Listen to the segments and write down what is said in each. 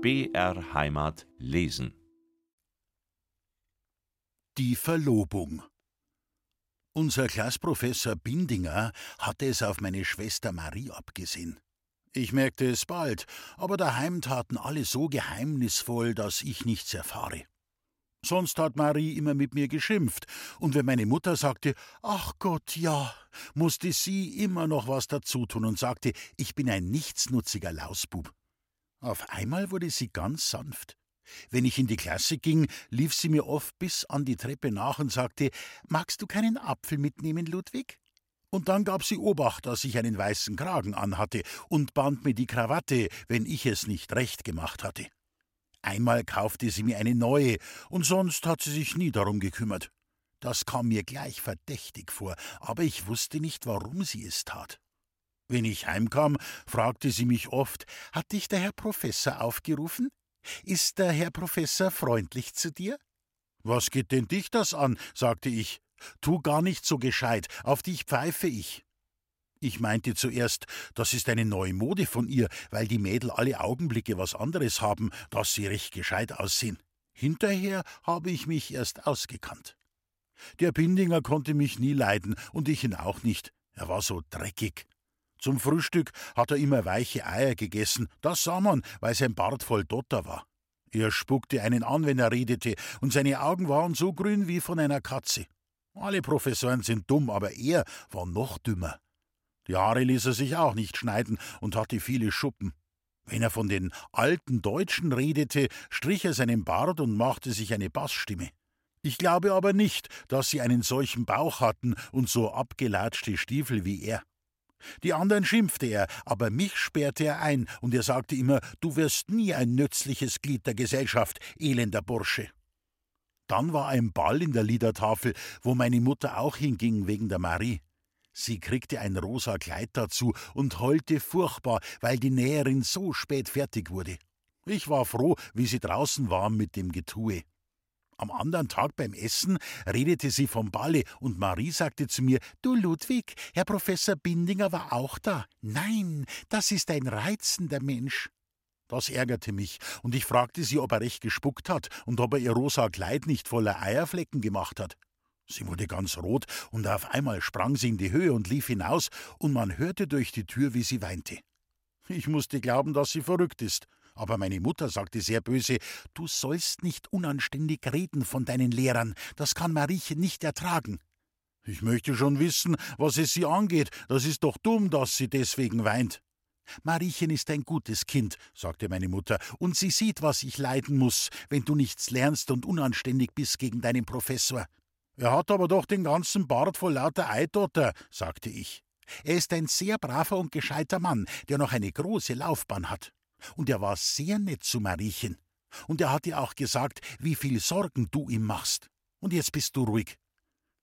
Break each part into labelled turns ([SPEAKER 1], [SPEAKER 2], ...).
[SPEAKER 1] BR Heimat lesen.
[SPEAKER 2] Die Verlobung. Unser Klassprofessor Bindinger hatte es auf meine Schwester Marie abgesehen. Ich merkte es bald, aber daheim taten alle so geheimnisvoll, dass ich nichts erfahre. Sonst hat Marie immer mit mir geschimpft, und wenn meine Mutter sagte, ach Gott, ja, musste sie immer noch was dazutun und sagte, ich bin ein nichtsnutziger Lausbub. Auf einmal wurde sie ganz sanft. Wenn ich in die Klasse ging, lief sie mir oft bis an die Treppe nach und sagte, magst du keinen Apfel mitnehmen, Ludwig? Und dann gab sie Obacht, dass ich einen weißen Kragen anhatte und band mir die Krawatte, wenn ich es nicht recht gemacht hatte. Einmal kaufte sie mir eine neue, und sonst hat sie sich nie darum gekümmert. Das kam mir gleich verdächtig vor, aber ich wusste nicht, warum sie es tat. Wenn ich heimkam, fragte sie mich oft, hat dich der Herr Professor aufgerufen? Ist der Herr Professor freundlich zu dir? Was geht denn dich das an? sagte ich. Tu gar nicht so gescheit, auf dich pfeife ich. Ich meinte zuerst, das ist eine neue Mode von ihr, weil die Mädel alle Augenblicke was anderes haben, dass sie recht gescheit aussehen. Hinterher habe ich mich erst ausgekannt. Der Bindinger konnte mich nie leiden und ich ihn auch nicht. Er war so dreckig. Zum Frühstück hat er immer weiche Eier gegessen, das sah man, weil sein Bart voll Dotter war. Er spuckte einen an, wenn er redete, und seine Augen waren so grün wie von einer Katze. Alle Professoren sind dumm, aber er war noch dümmer. Die Haare ließ er sich auch nicht schneiden und hatte viele Schuppen. Wenn er von den alten Deutschen redete, strich er seinen Bart und machte sich eine Bassstimme. Ich glaube aber nicht, dass sie einen solchen Bauch hatten und so abgelatschte Stiefel wie er. Die anderen schimpfte er, aber mich sperrte er ein, und er sagte immer, du wirst nie ein nützliches Glied der Gesellschaft, elender Bursche. Dann war ein Ball in der Liedertafel, wo meine Mutter auch hinging wegen der Marie. Sie kriegte ein rosa Kleid dazu und heulte furchtbar, weil die Näherin so spät fertig wurde. Ich war froh, wie sie draußen war mit dem Getue. Am anderen Tag beim Essen redete sie vom Balle und Marie sagte zu mir: Du Ludwig, Herr Professor Bindinger war auch da. Nein, das ist ein reizender Mensch. Das ärgerte mich, und ich fragte sie, ob er recht gespuckt hat und ob er ihr rosa Kleid nicht voller Eierflecken gemacht hat. Sie wurde ganz rot, und auf einmal sprang sie in die Höhe und lief hinaus, und man hörte durch die Tür, wie sie weinte. Ich musste glauben, dass sie verrückt ist, aber meine Mutter sagte sehr böse Du sollst nicht unanständig reden von deinen Lehrern, das kann Mariechen nicht ertragen. Ich möchte schon wissen, was es sie angeht, das ist doch dumm, dass sie deswegen weint. Mariechen ist ein gutes Kind, sagte meine Mutter, und sie sieht, was ich leiden muss, wenn du nichts lernst und unanständig bist gegen deinen Professor. Er hat aber doch den ganzen Bart voll lauter Eidotter, sagte ich. Er ist ein sehr braver und gescheiter Mann, der noch eine große Laufbahn hat. Und er war sehr nett zu Mariechen. Und er hat ihr auch gesagt, wie viel Sorgen du ihm machst. Und jetzt bist du ruhig.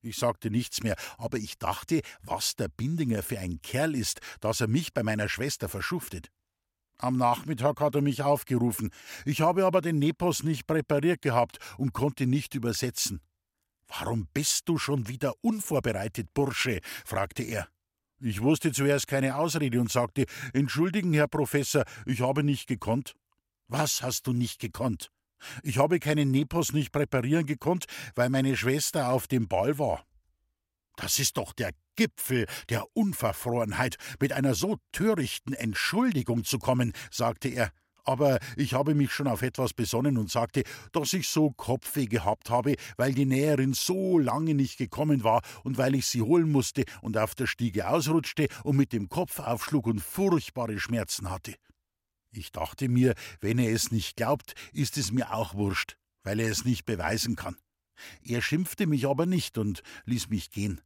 [SPEAKER 2] Ich sagte nichts mehr, aber ich dachte, was der Bindinger für ein Kerl ist, dass er mich bei meiner Schwester verschuftet. Am Nachmittag hat er mich aufgerufen. Ich habe aber den Nepos nicht präpariert gehabt und konnte nicht übersetzen. Warum bist du schon wieder unvorbereitet, Bursche? fragte er. Ich wusste zuerst keine Ausrede und sagte Entschuldigen, Herr Professor, ich habe nicht gekonnt. Was hast du nicht gekonnt? Ich habe keinen Nepos nicht präparieren gekonnt, weil meine Schwester auf dem Ball war. Das ist doch der Gipfel der Unverfrorenheit, mit einer so törichten Entschuldigung zu kommen, sagte er aber ich habe mich schon auf etwas besonnen und sagte, dass ich so Kopfweh gehabt habe, weil die Näherin so lange nicht gekommen war und weil ich sie holen musste und auf der Stiege ausrutschte und mit dem Kopf aufschlug und furchtbare Schmerzen hatte. Ich dachte mir, wenn er es nicht glaubt, ist es mir auch wurscht, weil er es nicht beweisen kann. Er schimpfte mich aber nicht und ließ mich gehen.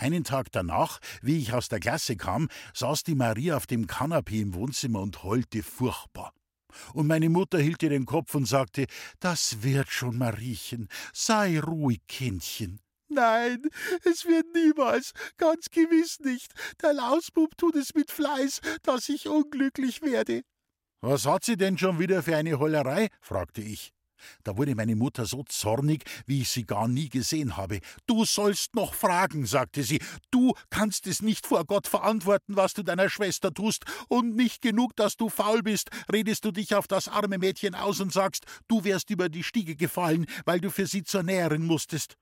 [SPEAKER 2] Einen Tag danach, wie ich aus der Klasse kam, saß die Marie auf dem Kanapee im Wohnzimmer und heulte furchtbar. Und meine Mutter hielt ihr den Kopf und sagte, das wird schon, Mariechen, sei ruhig, Kindchen. Nein, es wird niemals, ganz gewiss nicht. Der Lausbub tut es mit Fleiß, dass ich unglücklich werde. Was hat sie denn schon wieder für eine Hollerei? fragte ich. Da wurde meine Mutter so zornig, wie ich sie gar nie gesehen habe. Du sollst noch fragen, sagte sie. Du kannst es nicht vor Gott verantworten, was du deiner Schwester tust. Und nicht genug, dass du faul bist, redest du dich auf das arme Mädchen aus und sagst, du wärst über die Stiege gefallen, weil du für sie zur Näherin musstest.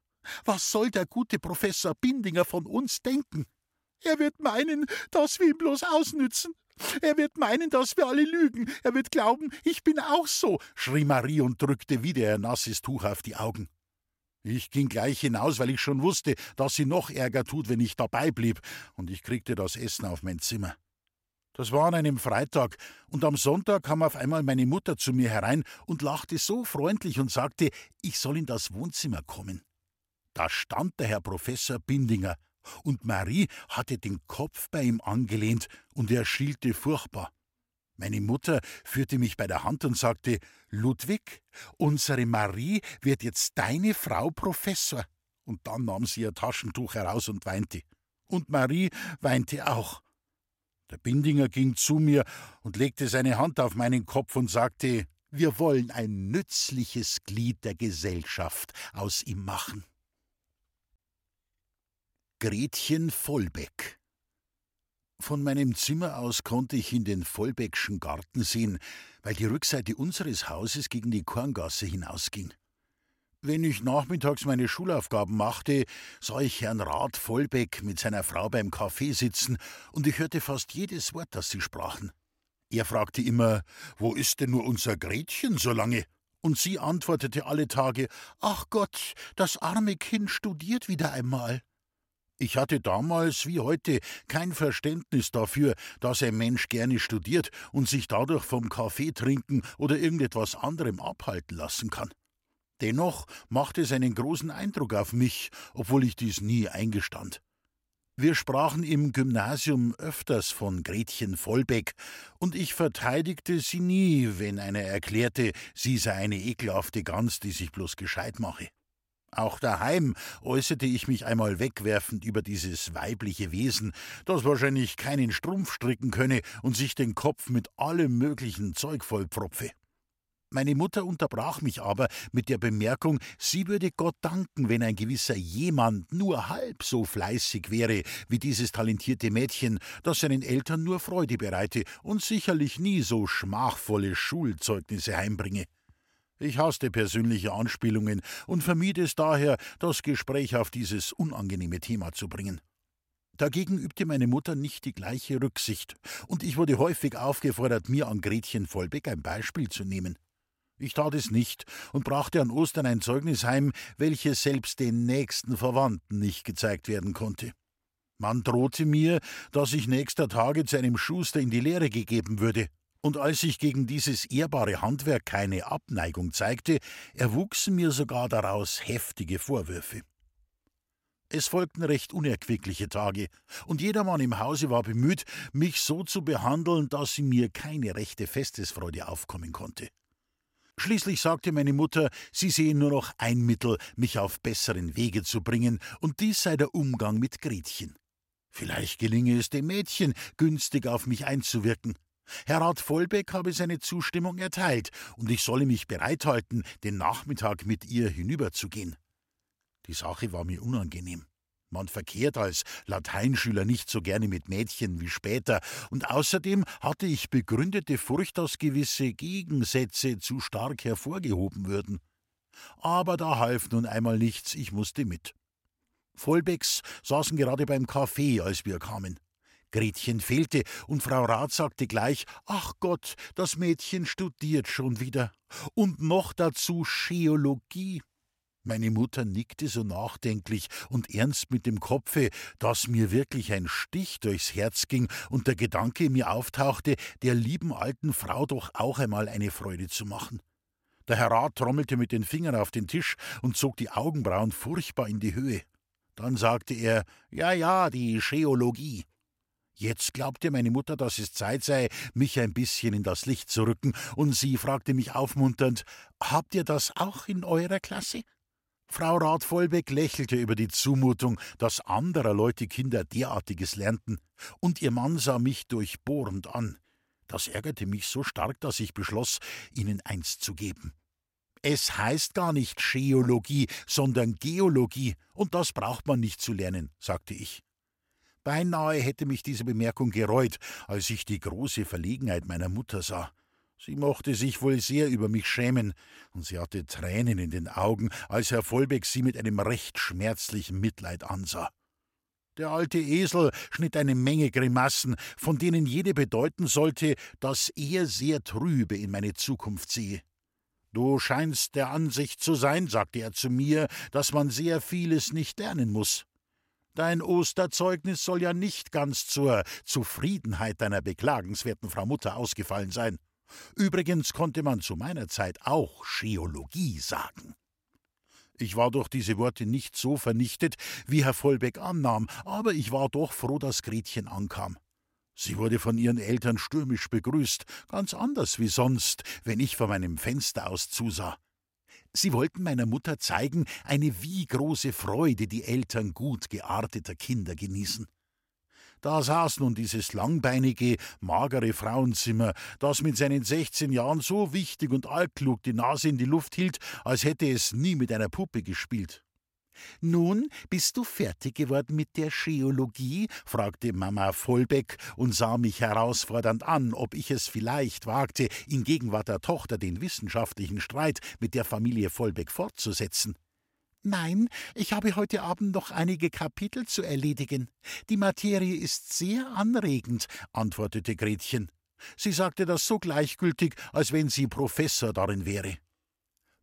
[SPEAKER 2] Was soll der gute Professor Bindinger von uns denken? Er wird meinen, dass wir ihn bloß ausnützen. Er wird meinen, dass wir alle lügen. Er wird glauben, ich bin auch so, schrie Marie und drückte wieder ihr nasses Tuch auf die Augen. Ich ging gleich hinaus, weil ich schon wusste, dass sie noch Ärger tut, wenn ich dabei blieb, und ich kriegte das Essen auf mein Zimmer. Das war an einem Freitag, und am Sonntag kam auf einmal meine Mutter zu mir herein und lachte so freundlich und sagte, ich soll in das Wohnzimmer kommen. Da stand der Herr Professor Bindinger, und Marie hatte den Kopf bei ihm angelehnt, und er schielte furchtbar. Meine Mutter führte mich bei der Hand und sagte Ludwig, unsere Marie wird jetzt deine Frau Professor. Und dann nahm sie ihr Taschentuch heraus und weinte. Und Marie weinte auch. Der Bindinger ging zu mir und legte seine Hand auf meinen Kopf und sagte Wir wollen ein nützliches Glied der Gesellschaft aus ihm machen. Gretchen Vollbeck. Von meinem Zimmer aus konnte ich in den Vollbeckschen Garten sehen, weil die Rückseite unseres Hauses gegen die Korngasse hinausging. Wenn ich nachmittags meine Schulaufgaben machte, sah ich Herrn Rat Vollbeck mit seiner Frau beim Kaffee sitzen, und ich hörte fast jedes Wort, das sie sprachen. Er fragte immer, wo ist denn nur unser Gretchen so lange? Und sie antwortete alle Tage, Ach Gott, das arme Kind studiert wieder einmal. Ich hatte damals wie heute kein Verständnis dafür, dass ein Mensch gerne studiert und sich dadurch vom Kaffee trinken oder irgendetwas anderem abhalten lassen kann. Dennoch machte es einen großen Eindruck auf mich, obwohl ich dies nie eingestand. Wir sprachen im Gymnasium öfters von Gretchen Vollbeck, und ich verteidigte sie nie, wenn einer erklärte, sie sei eine ekelhafte Gans, die sich bloß gescheit mache. Auch daheim äußerte ich mich einmal wegwerfend über dieses weibliche Wesen, das wahrscheinlich keinen Strumpf stricken könne und sich den Kopf mit allem möglichen Zeug vollpfropfe. Meine Mutter unterbrach mich aber mit der Bemerkung, sie würde Gott danken, wenn ein gewisser jemand nur halb so fleißig wäre wie dieses talentierte Mädchen, das seinen Eltern nur Freude bereite und sicherlich nie so schmachvolle Schulzeugnisse heimbringe. Ich hasste persönliche Anspielungen und vermied es daher, das Gespräch auf dieses unangenehme Thema zu bringen. Dagegen übte meine Mutter nicht die gleiche Rücksicht, und ich wurde häufig aufgefordert, mir an Gretchen Vollbeck ein Beispiel zu nehmen. Ich tat es nicht und brachte an Ostern ein Zeugnis heim, welches selbst den nächsten Verwandten nicht gezeigt werden konnte. Man drohte mir, dass ich nächster Tage zu einem Schuster in die Lehre gegeben würde und als ich gegen dieses ehrbare Handwerk keine Abneigung zeigte, erwuchsen mir sogar daraus heftige Vorwürfe. Es folgten recht unerquickliche Tage, und jedermann im Hause war bemüht, mich so zu behandeln, dass mir keine rechte Festesfreude aufkommen konnte. Schließlich sagte meine Mutter, sie sehe nur noch ein Mittel, mich auf besseren Wege zu bringen, und dies sei der Umgang mit Gretchen. Vielleicht gelinge es dem Mädchen, günstig auf mich einzuwirken. Herr Rat Vollbeck habe seine Zustimmung erteilt, und ich solle mich bereithalten, den Nachmittag mit ihr hinüberzugehen. Die Sache war mir unangenehm. Man verkehrt als Lateinschüler nicht so gerne mit Mädchen wie später, und außerdem hatte ich begründete Furcht, dass gewisse Gegensätze zu stark hervorgehoben würden. Aber da half nun einmal nichts, ich musste mit. Vollbecks saßen gerade beim Kaffee, als wir kamen. Gretchen fehlte, und Frau Rath sagte gleich Ach Gott, das Mädchen studiert schon wieder. Und noch dazu Scheologie. Meine Mutter nickte so nachdenklich und ernst mit dem Kopfe, dass mir wirklich ein Stich durchs Herz ging und der Gedanke mir auftauchte, der lieben alten Frau doch auch einmal eine Freude zu machen. Der Herr Rat trommelte mit den Fingern auf den Tisch und zog die Augenbrauen furchtbar in die Höhe. Dann sagte er Ja, ja, die Scheologie. Jetzt glaubte meine Mutter, dass es Zeit sei, mich ein bisschen in das Licht zu rücken, und sie fragte mich aufmunternd Habt ihr das auch in eurer Klasse? Frau Rat Vollbeck lächelte über die Zumutung, dass anderer Leute Kinder derartiges lernten, und ihr Mann sah mich durchbohrend an. Das ärgerte mich so stark, dass ich beschloss, ihnen eins zu geben. Es heißt gar nicht Scheologie, sondern Geologie, und das braucht man nicht zu lernen, sagte ich. Beinahe hätte mich diese Bemerkung gereut, als ich die große Verlegenheit meiner Mutter sah. Sie mochte sich wohl sehr über mich schämen, und sie hatte Tränen in den Augen, als Herr Vollbeck sie mit einem recht schmerzlichen Mitleid ansah. Der alte Esel schnitt eine Menge Grimassen, von denen jede bedeuten sollte, dass er sehr trübe in meine Zukunft sehe. Du scheinst der Ansicht zu sein, sagte er zu mir, dass man sehr vieles nicht lernen muss. Dein Osterzeugnis soll ja nicht ganz zur Zufriedenheit deiner beklagenswerten Frau Mutter ausgefallen sein. Übrigens konnte man zu meiner Zeit auch Scheologie sagen. Ich war durch diese Worte nicht so vernichtet, wie Herr Vollbeck annahm, aber ich war doch froh, dass Gretchen ankam. Sie wurde von ihren Eltern stürmisch begrüßt, ganz anders wie sonst, wenn ich von meinem Fenster aus zusah. Sie wollten meiner Mutter zeigen, eine wie große Freude die Eltern gut gearteter Kinder genießen. Da saß nun dieses langbeinige, magere Frauenzimmer, das mit seinen 16 Jahren so wichtig und altklug die Nase in die Luft hielt, als hätte es nie mit einer Puppe gespielt. Nun bist du fertig geworden mit der Scheologie? fragte Mama Vollbeck und sah mich herausfordernd an, ob ich es vielleicht wagte, in Gegenwart der Tochter den wissenschaftlichen Streit mit der Familie Vollbeck fortzusetzen. Nein, ich habe heute Abend noch einige Kapitel zu erledigen. Die Materie ist sehr anregend, antwortete Gretchen. Sie sagte das so gleichgültig, als wenn sie Professor darin wäre.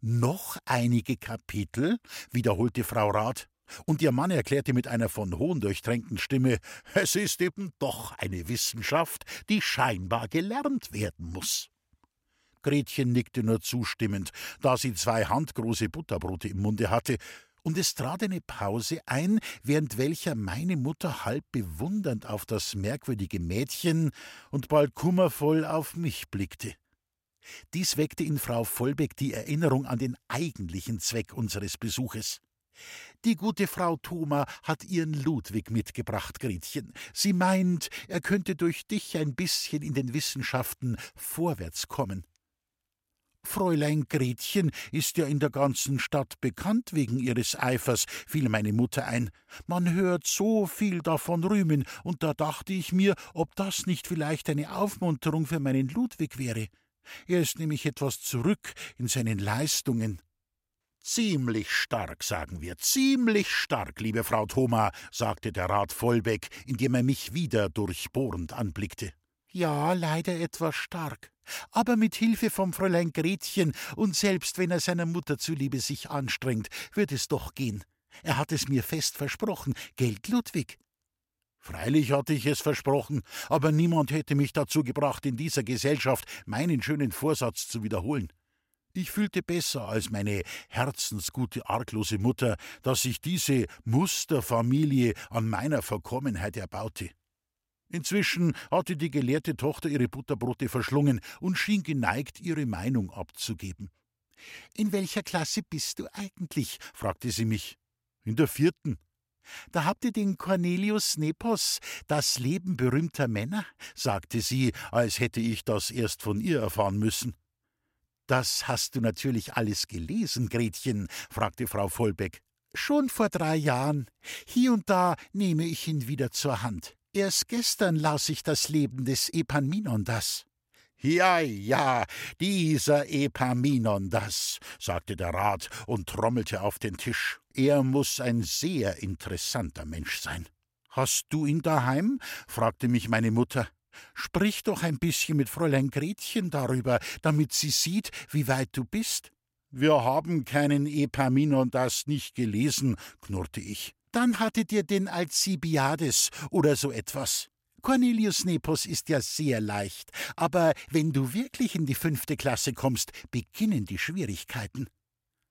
[SPEAKER 2] Noch einige Kapitel? wiederholte Frau Rath. Und ihr Mann erklärte mit einer von Hohn durchtränkten Stimme, es ist eben doch eine Wissenschaft, die scheinbar gelernt werden muss. Gretchen nickte nur zustimmend, da sie zwei handgroße Butterbrote im Munde hatte, und es trat eine Pause ein, während welcher meine Mutter halb bewundernd auf das merkwürdige Mädchen und bald kummervoll auf mich blickte. Dies weckte in Frau Vollbeck die Erinnerung an den eigentlichen Zweck unseres Besuches. Die gute Frau Thoma hat ihren Ludwig mitgebracht, Gretchen. Sie meint, er könnte durch dich ein bisschen in den Wissenschaften vorwärts kommen. Fräulein Gretchen ist ja in der ganzen Stadt bekannt wegen ihres Eifers, fiel meine Mutter ein. Man hört so viel davon rühmen, und da dachte ich mir, ob das nicht vielleicht eine Aufmunterung für meinen Ludwig wäre. Er ist nämlich etwas zurück in seinen Leistungen. Ziemlich stark, sagen wir, ziemlich stark, liebe Frau Thoma, sagte der Rat Vollbeck, indem er mich wieder durchbohrend anblickte. Ja, leider etwas stark. Aber mit Hilfe vom Fräulein Gretchen und selbst wenn er seiner Mutter zuliebe sich anstrengt, wird es doch gehen. Er hat es mir fest versprochen, Geld Ludwig. Freilich hatte ich es versprochen, aber niemand hätte mich dazu gebracht, in dieser Gesellschaft meinen schönen Vorsatz zu wiederholen. Ich fühlte besser als meine herzensgute, arglose Mutter, dass sich diese Musterfamilie an meiner Verkommenheit erbaute. Inzwischen hatte die gelehrte Tochter ihre Butterbrote verschlungen und schien geneigt, ihre Meinung abzugeben. In welcher Klasse bist du eigentlich? fragte sie mich. In der vierten. Da habt ihr den Cornelius Nepos, das Leben berühmter Männer, sagte sie, als hätte ich das erst von ihr erfahren müssen. Das hast du natürlich alles gelesen, Gretchen, fragte Frau Vollbeck. Schon vor drei Jahren. Hier und da nehme ich ihn wieder zur Hand. Erst gestern las ich das Leben des Epaminondas. Ja, ja, dieser Epaminondas, sagte der Rat und trommelte auf den Tisch. Er muss ein sehr interessanter Mensch sein. Hast du ihn daheim? fragte mich meine Mutter. Sprich doch ein bisschen mit Fräulein Gretchen darüber, damit sie sieht, wie weit du bist. Wir haben keinen Epaminondas nicht gelesen, knurrte ich. Dann hattet ihr den Alcibiades oder so etwas. Cornelius Nepos ist ja sehr leicht, aber wenn du wirklich in die fünfte Klasse kommst, beginnen die Schwierigkeiten.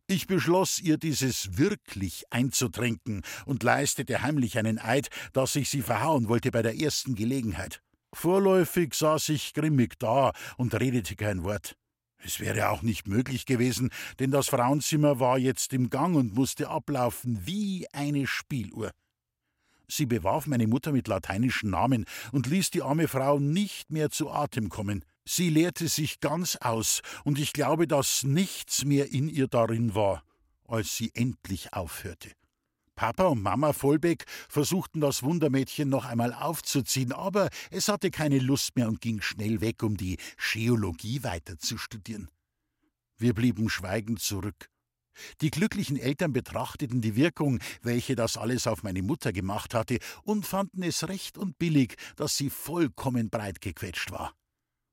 [SPEAKER 2] Ich beschloss, ihr dieses wirklich einzutrinken und leistete heimlich einen Eid, dass ich sie verhauen wollte bei der ersten Gelegenheit. Vorläufig saß ich grimmig da und redete kein Wort. Es wäre auch nicht möglich gewesen, denn das Frauenzimmer war jetzt im Gang und musste ablaufen wie eine Spieluhr. Sie bewarf meine Mutter mit lateinischen Namen und ließ die arme Frau nicht mehr zu Atem kommen. Sie leerte sich ganz aus, und ich glaube, dass nichts mehr in ihr darin war, als sie endlich aufhörte. Papa und Mama Vollbeck versuchten das Wundermädchen noch einmal aufzuziehen, aber es hatte keine Lust mehr und ging schnell weg, um die Scheologie weiter zu studieren. Wir blieben schweigend zurück. Die glücklichen Eltern betrachteten die Wirkung, welche das alles auf meine Mutter gemacht hatte, und fanden es recht und billig, dass sie vollkommen breitgequetscht war.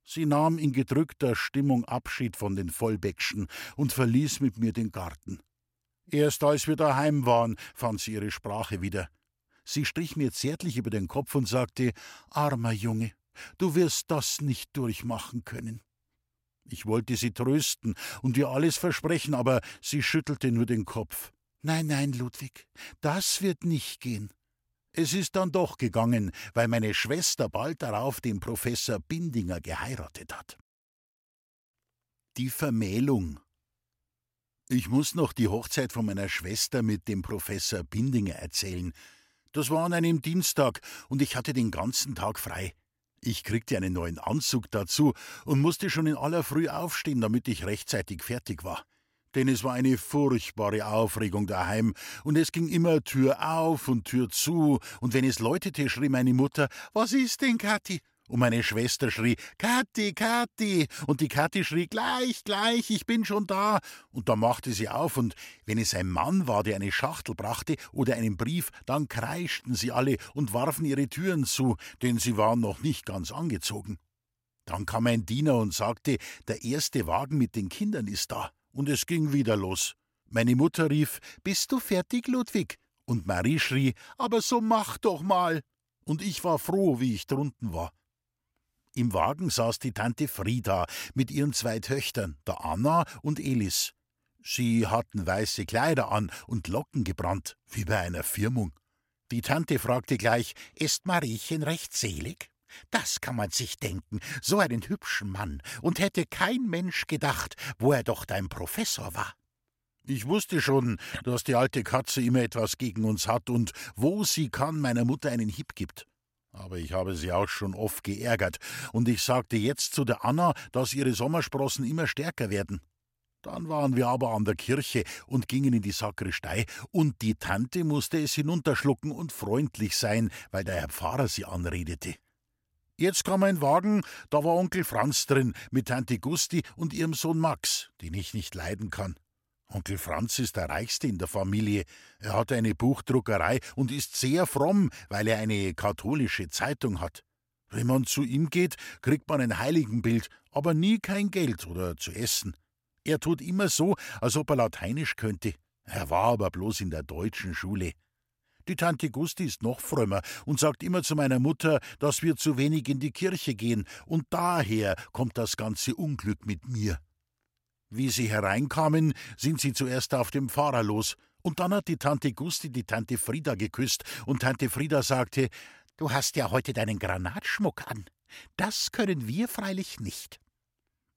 [SPEAKER 2] Sie nahm in gedrückter Stimmung Abschied von den Vollbeckschen und verließ mit mir den Garten. Erst als wir daheim waren, fand sie ihre Sprache wieder. Sie strich mir zärtlich über den Kopf und sagte: Armer Junge, du wirst das nicht durchmachen können. Ich wollte sie trösten und ihr alles versprechen, aber sie schüttelte nur den Kopf. Nein, nein, Ludwig, das wird nicht gehen. Es ist dann doch gegangen, weil meine Schwester bald darauf den Professor Bindinger geheiratet hat. Die Vermählung. Ich muss noch die Hochzeit von meiner Schwester mit dem Professor Bindinger erzählen. Das war an einem Dienstag und ich hatte den ganzen Tag frei. Ich kriegte einen neuen Anzug dazu und musste schon in aller Früh aufstehen, damit ich rechtzeitig fertig war. Denn es war eine furchtbare Aufregung daheim, und es ging immer Tür auf und Tür zu, und wenn es läutete, schrie meine Mutter: Was ist denn, Kathi? Und meine Schwester schrie, Kathi, Kathi. Und die Kathi schrie, gleich, gleich, ich bin schon da. Und da machte sie auf, und wenn es ein Mann war, der eine Schachtel brachte oder einen Brief, dann kreischten sie alle und warfen ihre Türen zu, denn sie waren noch nicht ganz angezogen. Dann kam ein Diener und sagte, der erste Wagen mit den Kindern ist da. Und es ging wieder los. Meine Mutter rief, Bist du fertig, Ludwig? Und Marie schrie, Aber so mach doch mal. Und ich war froh, wie ich drunten war. Im Wagen saß die Tante Frieda mit ihren zwei Töchtern, der Anna und Elis. Sie hatten weiße Kleider an und Locken gebrannt, wie bei einer Firmung. Die Tante fragte gleich: Ist Mariechen recht selig? Das kann man sich denken, so einen hübschen Mann, und hätte kein Mensch gedacht, wo er doch dein Professor war. Ich wusste schon, dass die alte Katze immer etwas gegen uns hat und wo sie kann, meiner Mutter einen Hieb gibt. Aber ich habe sie auch schon oft geärgert, und ich sagte jetzt zu der Anna, dass ihre Sommersprossen immer stärker werden. Dann waren wir aber an der Kirche und gingen in die Sakristei, und die Tante musste es hinunterschlucken und freundlich sein, weil der Herr Pfarrer sie anredete. Jetzt kam ein Wagen, da war Onkel Franz drin, mit Tante Gusti und ihrem Sohn Max, den ich nicht leiden kann. Onkel Franz ist der Reichste in der Familie. Er hat eine Buchdruckerei und ist sehr fromm, weil er eine katholische Zeitung hat. Wenn man zu ihm geht, kriegt man ein Heiligenbild, aber nie kein Geld oder zu essen. Er tut immer so, als ob er Lateinisch könnte. Er war aber bloß in der deutschen Schule. Die Tante Gusti ist noch frömmer und sagt immer zu meiner Mutter, dass wir zu wenig in die Kirche gehen, und daher kommt das ganze Unglück mit mir. Wie sie hereinkamen, sind sie zuerst auf dem Fahrer los, und dann hat die Tante Gusti die Tante Frieda geküsst, und Tante Frieda sagte, Du hast ja heute deinen Granatschmuck an. Das können wir freilich nicht.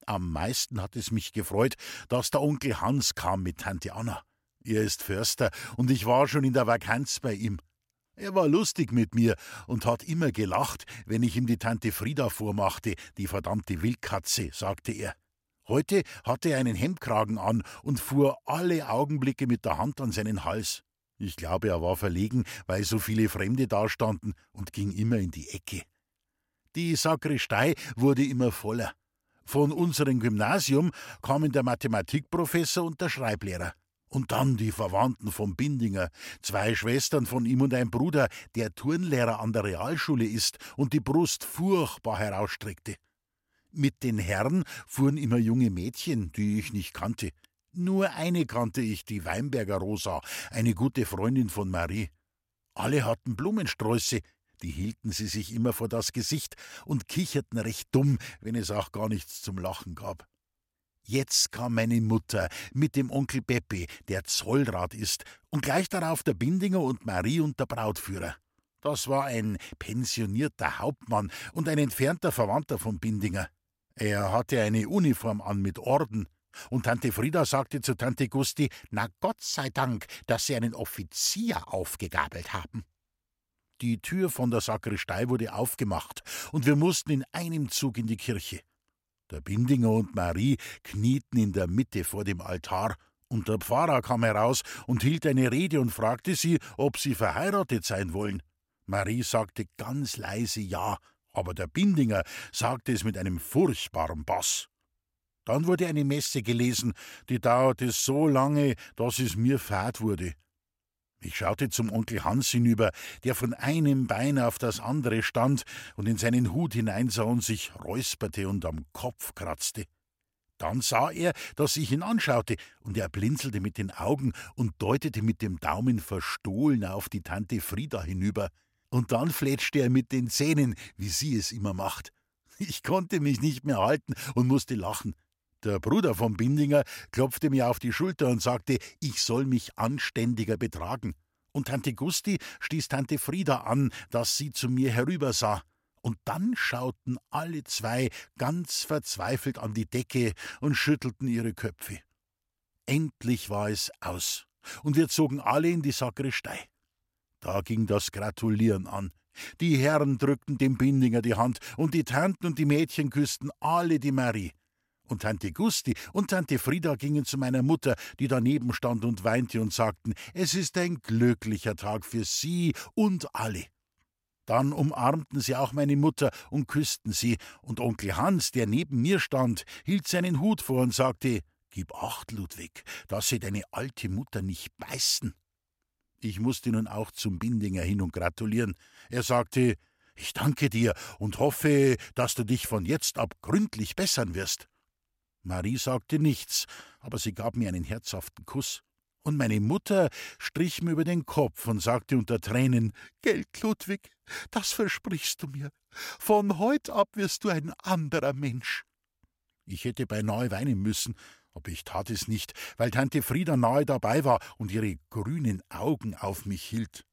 [SPEAKER 2] Am meisten hat es mich gefreut, dass der Onkel Hans kam mit Tante Anna. Er ist Förster, und ich war schon in der Vakanz bei ihm. Er war lustig mit mir und hat immer gelacht, wenn ich ihm die Tante Frieda vormachte, die verdammte Wildkatze, sagte er. Heute hatte er einen Hemdkragen an und fuhr alle Augenblicke mit der Hand an seinen Hals. Ich glaube, er war verlegen, weil so viele Fremde dastanden und ging immer in die Ecke. Die Sakristei wurde immer voller. Von unserem Gymnasium kamen der Mathematikprofessor und der Schreiblehrer. Und dann die Verwandten vom Bindinger, zwei Schwestern von ihm und ein Bruder, der Turnlehrer an der Realschule ist und die Brust furchtbar herausstreckte. Mit den Herren fuhren immer junge Mädchen, die ich nicht kannte. Nur eine kannte ich, die Weinberger Rosa, eine gute Freundin von Marie. Alle hatten Blumensträuße, die hielten sie sich immer vor das Gesicht und kicherten recht dumm, wenn es auch gar nichts zum Lachen gab. Jetzt kam meine Mutter mit dem Onkel Beppi, der Zollrat ist, und gleich darauf der Bindinger und Marie und der Brautführer. Das war ein pensionierter Hauptmann und ein entfernter Verwandter von Bindinger. Er hatte eine Uniform an mit Orden. Und Tante Frieda sagte zu Tante Gusti, na Gott sei Dank, dass sie einen Offizier aufgegabelt haben. Die Tür von der Sakristei wurde aufgemacht, und wir mussten in einem Zug in die Kirche. Der Bindinger und Marie knieten in der Mitte vor dem Altar, und der Pfarrer kam heraus und hielt eine Rede und fragte sie, ob sie verheiratet sein wollen. Marie sagte ganz leise Ja, aber der Bindinger sagte es mit einem furchtbaren Bass. Dann wurde eine Messe gelesen, die dauerte so lange, dass es mir fad wurde. Ich schaute zum Onkel Hans hinüber, der von einem Bein auf das andere stand und in seinen Hut hineinsah und sich räusperte und am Kopf kratzte. Dann sah er, dass ich ihn anschaute, und er blinzelte mit den Augen und deutete mit dem Daumen verstohlen auf die Tante Frieda hinüber. Und dann fletschte er mit den Zähnen, wie sie es immer macht. Ich konnte mich nicht mehr halten und musste lachen. Der Bruder vom Bindinger klopfte mir auf die Schulter und sagte, ich soll mich anständiger betragen. Und Tante Gusti stieß Tante Frieda an, dass sie zu mir herübersah. Und dann schauten alle zwei ganz verzweifelt an die Decke und schüttelten ihre Köpfe. Endlich war es aus, und wir zogen alle in die Sakristei. Da ging das Gratulieren an. Die Herren drückten dem Bindinger die Hand, und die Tanten und die Mädchen küssten alle die Marie. Und Tante Gusti und Tante Frieda gingen zu meiner Mutter, die daneben stand und weinte und sagten, es ist ein glücklicher Tag für sie und alle. Dann umarmten sie auch meine Mutter und küssten sie, und Onkel Hans, der neben mir stand, hielt seinen Hut vor und sagte, Gib acht, Ludwig, dass sie deine alte Mutter nicht beißen. Ich musste nun auch zum Bindinger hin und gratulieren. Er sagte, ich danke dir und hoffe, dass du dich von jetzt ab gründlich bessern wirst. Marie sagte nichts, aber sie gab mir einen herzhaften Kuss. Und meine Mutter strich mir über den Kopf und sagte unter Tränen: Geld, Ludwig, das versprichst du mir. Von heut ab wirst du ein anderer Mensch. Ich hätte beinahe weinen müssen, aber ich tat es nicht, weil Tante Frieda nahe dabei war und ihre grünen Augen auf mich hielt.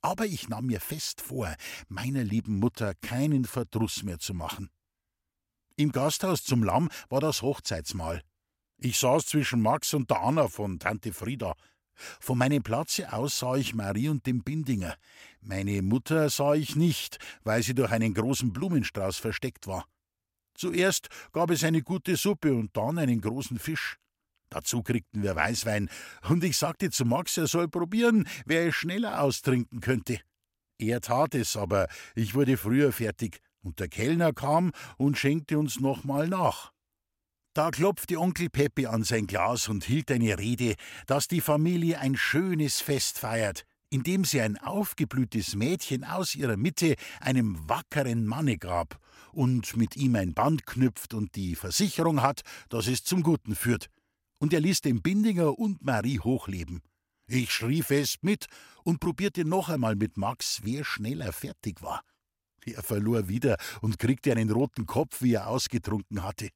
[SPEAKER 2] Aber ich nahm mir fest vor, meiner lieben Mutter keinen Verdruss mehr zu machen. Im Gasthaus zum Lamm war das Hochzeitsmahl. Ich saß zwischen Max und der Anna von Tante Frieda. Von meinem Platze aus sah ich Marie und den Bindinger. Meine Mutter sah ich nicht, weil sie durch einen großen Blumenstrauß versteckt war. Zuerst gab es eine gute Suppe und dann einen großen Fisch. Dazu kriegten wir Weißwein, und ich sagte zu Max, er soll probieren, wer es schneller austrinken könnte. Er tat es, aber ich wurde früher fertig und der Kellner kam und schenkte uns nochmal nach. Da klopfte Onkel Peppe an sein Glas und hielt eine Rede, dass die Familie ein schönes Fest feiert, indem sie ein aufgeblühtes Mädchen aus ihrer Mitte einem wackeren Manne gab und mit ihm ein Band knüpft und die Versicherung hat, dass es zum Guten führt. Und er ließ den Bindinger und Marie hochleben. Ich schrie fest mit und probierte noch einmal mit Max, wer schneller fertig war. Er verlor wieder und kriegte einen roten Kopf, wie er ausgetrunken hatte.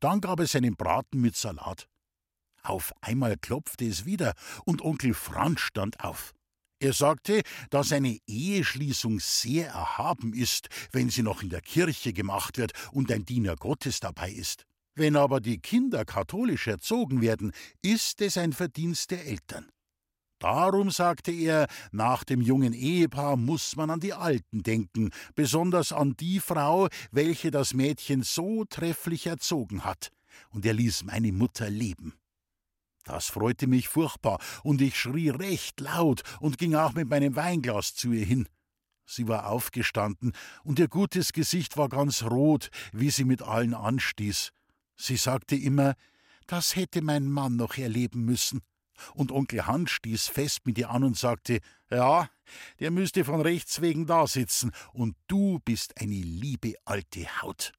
[SPEAKER 2] Dann gab es einen Braten mit Salat. Auf einmal klopfte es wieder, und Onkel Franz stand auf. Er sagte, dass eine Eheschließung sehr erhaben ist, wenn sie noch in der Kirche gemacht wird und ein Diener Gottes dabei ist. Wenn aber die Kinder katholisch erzogen werden, ist es ein Verdienst der Eltern. Darum, sagte er, nach dem jungen Ehepaar muss man an die Alten denken, besonders an die Frau, welche das Mädchen so trefflich erzogen hat, und er ließ meine Mutter leben. Das freute mich furchtbar, und ich schrie recht laut und ging auch mit meinem Weinglas zu ihr hin. Sie war aufgestanden, und ihr gutes Gesicht war ganz rot, wie sie mit allen anstieß. Sie sagte immer, das hätte mein Mann noch erleben müssen. Und Onkel Hans stieß fest mit ihr an und sagte: Ja, der müsste von rechts wegen da sitzen, und du bist eine liebe alte Haut.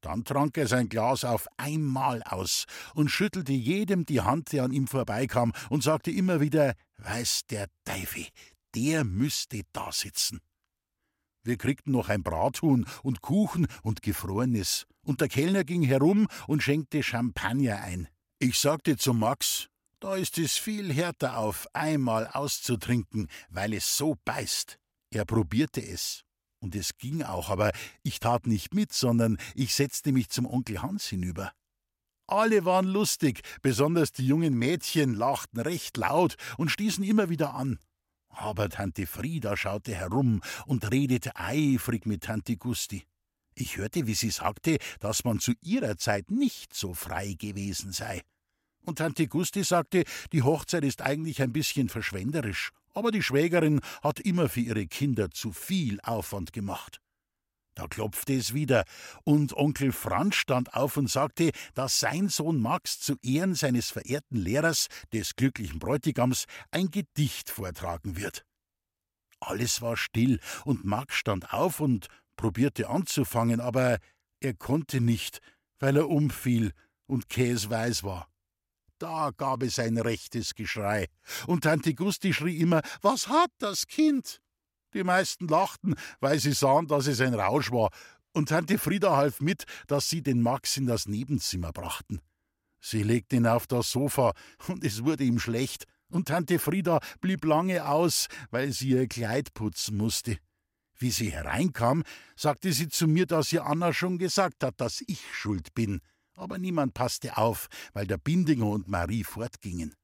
[SPEAKER 2] Dann trank er sein Glas auf einmal aus und schüttelte jedem die Hand, der an ihm vorbeikam, und sagte immer wieder: Weiß der Teufel, der müsste da sitzen. Wir kriegten noch ein Brathuhn und Kuchen und Gefrorenes, und der Kellner ging herum und schenkte Champagner ein. Ich sagte zu Max, da ist es viel härter auf einmal auszutrinken, weil es so beißt. Er probierte es. Und es ging auch, aber ich tat nicht mit, sondern ich setzte mich zum Onkel Hans hinüber. Alle waren lustig, besonders die jungen Mädchen lachten recht laut und stießen immer wieder an. Aber Tante Frieda schaute herum und redete eifrig mit Tante Gusti. Ich hörte, wie sie sagte, dass man zu ihrer Zeit nicht so frei gewesen sei. Und Tante Gusti sagte, die Hochzeit ist eigentlich ein bisschen verschwenderisch, aber die Schwägerin hat immer für ihre Kinder zu viel Aufwand gemacht. Da klopfte es wieder, und Onkel Franz stand auf und sagte, dass sein Sohn Max zu Ehren seines verehrten Lehrers, des glücklichen Bräutigams, ein Gedicht vortragen wird. Alles war still, und Max stand auf und probierte anzufangen, aber er konnte nicht, weil er umfiel und käsweiß war. Da gab es ein rechtes Geschrei, und Tante Gusti schrie immer: Was hat das Kind? Die meisten lachten, weil sie sahen, dass es ein Rausch war, und Tante Frieda half mit, dass sie den Max in das Nebenzimmer brachten. Sie legte ihn auf das Sofa, und es wurde ihm schlecht, und Tante Frieda blieb lange aus, weil sie ihr Kleid putzen musste. Wie sie hereinkam, sagte sie zu mir, dass ihr Anna schon gesagt hat, dass ich schuld bin. Aber niemand passte auf, weil der Bindinger und Marie fortgingen.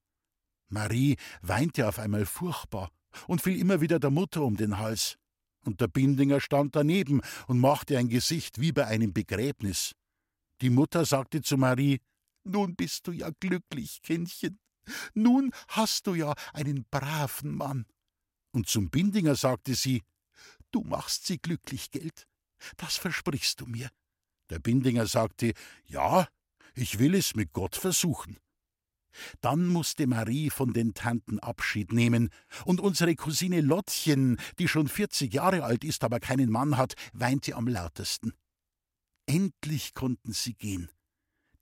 [SPEAKER 2] Marie weinte auf einmal furchtbar und fiel immer wieder der Mutter um den Hals. Und der Bindinger stand daneben und machte ein Gesicht wie bei einem Begräbnis. Die Mutter sagte zu Marie: Nun bist du ja glücklich, Kindchen. Nun hast du ja einen braven Mann. Und zum Bindinger sagte sie: Du machst sie glücklich, Geld. Das versprichst du mir. Der Bindinger sagte, ja, ich will es mit Gott versuchen. Dann musste Marie von den Tanten Abschied nehmen, und unsere Cousine Lottchen, die schon vierzig Jahre alt ist, aber keinen Mann hat, weinte am lautesten. Endlich konnten sie gehen.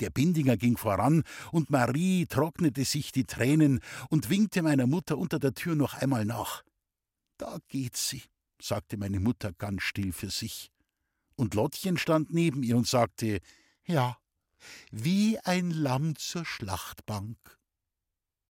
[SPEAKER 2] Der Bindinger ging voran, und Marie trocknete sich die Tränen und winkte meiner Mutter unter der Tür noch einmal nach. Da geht sie sagte meine Mutter ganz still für sich. Und Lottchen stand neben ihr und sagte Ja, wie ein Lamm zur Schlachtbank.